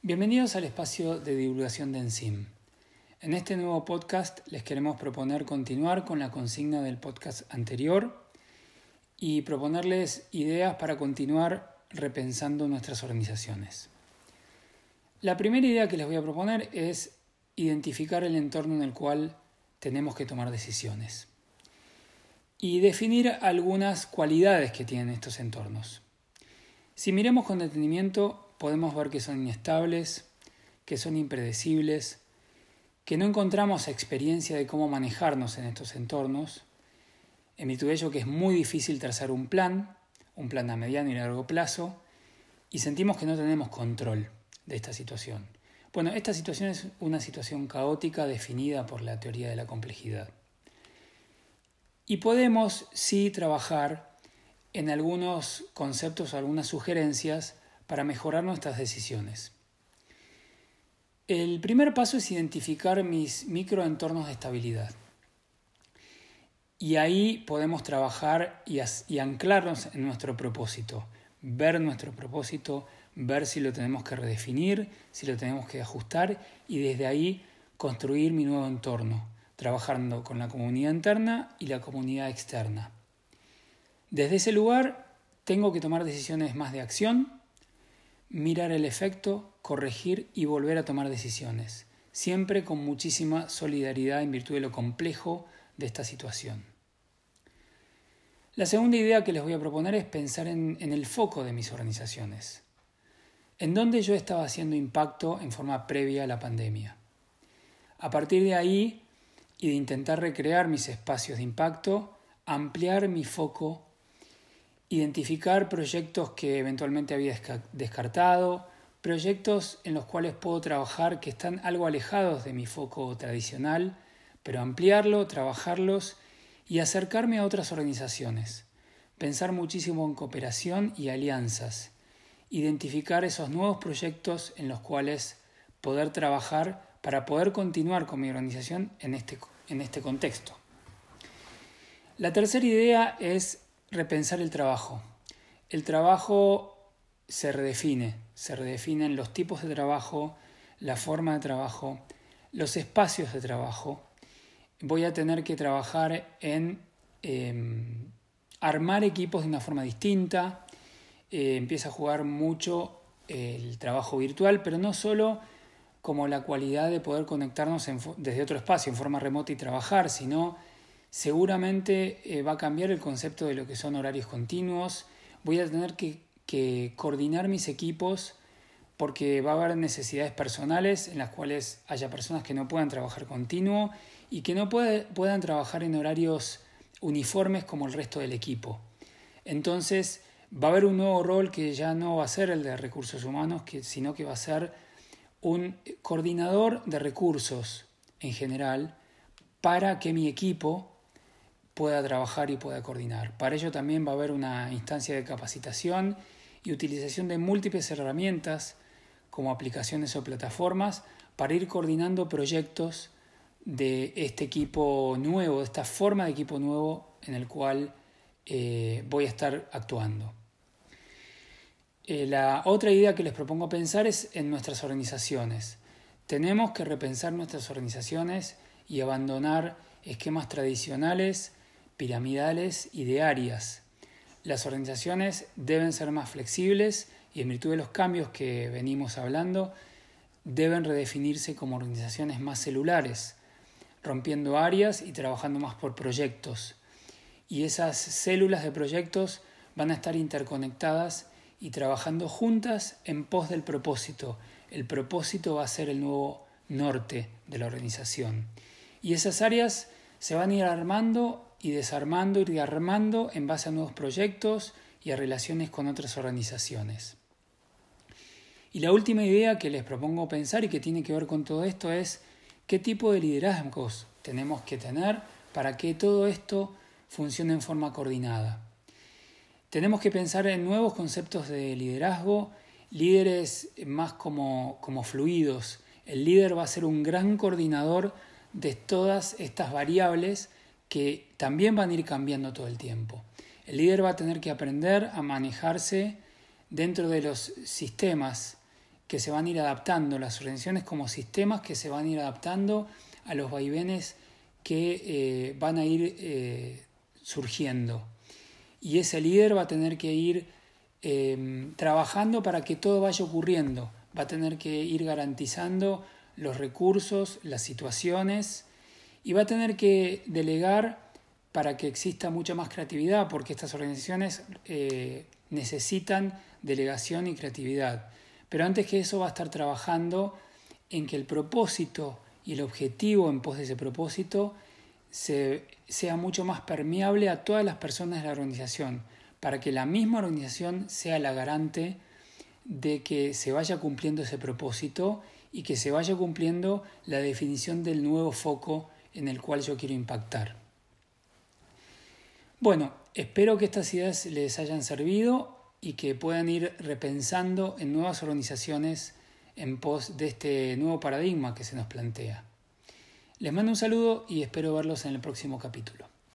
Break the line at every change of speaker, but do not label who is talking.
Bienvenidos al espacio de divulgación de Enzim. En este nuevo podcast les queremos proponer continuar con la consigna del podcast anterior y proponerles ideas para continuar repensando nuestras organizaciones. La primera idea que les voy a proponer es identificar el entorno en el cual tenemos que tomar decisiones y definir algunas cualidades que tienen estos entornos. Si miremos con detenimiento, podemos ver que son inestables, que son impredecibles, que no encontramos experiencia de cómo manejarnos en estos entornos, en virtud de ello que es muy difícil trazar un plan, un plan a mediano y largo plazo, y sentimos que no tenemos control de esta situación. Bueno, esta situación es una situación caótica definida por la teoría de la complejidad. Y podemos sí trabajar en algunos conceptos algunas sugerencias para mejorar nuestras decisiones. El primer paso es identificar mis microentornos de estabilidad. Y ahí podemos trabajar y, y, anclarnos en nuestro propósito, ver nuestro propósito, ver si lo tenemos que redefinir, si lo tenemos que ajustar y desde ahí construir mi nuevo entorno, trabajando con la comunidad interna y la comunidad externa. Desde ese lugar tengo que tomar decisiones más de acción, mirar el efecto, corregir y volver a tomar decisiones, siempre con muchísima solidaridad en virtud de lo complejo de esta situación. La segunda idea que les voy a proponer es pensar en, el foco de mis organizaciones, en dónde yo estaba haciendo impacto en forma previa a la pandemia. A partir de ahí y de intentar recrear mis espacios de impacto, ampliar mi foco identificar proyectos que eventualmente había descartado, proyectos en los cuales puedo trabajar que están algo alejados de mi foco tradicional, pero ampliarlo, trabajarlos y acercarme a otras organizaciones, pensar muchísimo en cooperación y alianzas, identificar esos nuevos proyectos en los cuales poder trabajar para poder continuar con mi organización en este, en este contexto. La tercera idea es repensar el trabajo. El trabajo se redefine, se redefinen los tipos de trabajo, la forma de trabajo, los espacios de trabajo. Voy a tener que trabajar en em, armar equipos de una forma distinta. Eh, empieza a jugar mucho el trabajo virtual, pero no solo como la cualidad de poder conectarnos desde otro espacio en forma remota y trabajar, sino Seguramente eh, va a cambiar el concepto de lo que son horarios continuos. Voy a tener que, coordinar mis equipos porque va a haber necesidades personales en las cuales haya personas que no puedan trabajar continuo y que no puedan trabajar en horarios uniformes como el resto del equipo. Entonces va a haber un nuevo rol que ya no va a ser el de recursos humanos, sino que va a ser un coordinador de recursos en general para que mi equipo pueda trabajar y pueda coordinar. Para ello también va a haber una instancia de capacitación y utilización de múltiples herramientas como aplicaciones o plataformas para ir coordinando proyectos de este equipo nuevo, de esta forma de equipo nuevo en el cual eh, voy a estar actuando. Eh, la otra idea que les propongo pensar es en nuestras organizaciones. Tenemos que repensar nuestras organizaciones y abandonar esquemas tradicionales piramidales y de áreas. Las organizaciones deben ser más flexibles y en virtud de los cambios que venimos hablando, deben redefinirse como organizaciones más celulares, rompiendo áreas y trabajando más por proyectos. Y esas células de proyectos van a estar interconectadas y trabajando juntas en pos del propósito. El propósito va a ser el nuevo norte de la organización. Y esas áreas se van a ir armando y desarmando y rearmando en base a nuevos proyectos y a relaciones con otras organizaciones. Y la última idea que les propongo pensar y que tiene que ver con todo esto es qué tipo de liderazgos tenemos que tener para que todo esto funcione en forma coordinada. Tenemos que pensar en nuevos conceptos de liderazgo, líderes más como, como fluidos. El líder va a ser un gran coordinador de todas estas variables que también van a ir cambiando todo el tiempo. El líder va a tener que aprender a manejarse dentro de los sistemas que se van a ir adaptando, las organizaciones como sistemas que se van a ir adaptando a los vaivenes que eh, van a ir eh, surgiendo. Y ese líder va a tener que ir em, trabajando para que todo vaya ocurriendo, va a tener que ir garantizando los recursos, las situaciones, y va a tener que delegar para que exista mucha más creatividad, porque estas organizaciones eh, necesitan delegación y creatividad. Pero antes que eso va a estar trabajando en que el propósito y el objetivo en pos de ese propósito sea mucho más permeable a todas las personas de la organización, para que la misma organización sea la garante de que se vaya cumpliendo ese propósito y que se vaya cumpliendo la definición del nuevo foco en el cual yo quiero impactar. Bueno, espero que estas ideas les hayan servido y que puedan ir repensando en nuevas organizaciones en pos de este nuevo paradigma que se nos plantea. Les mando un saludo y espero verlos en el próximo capítulo.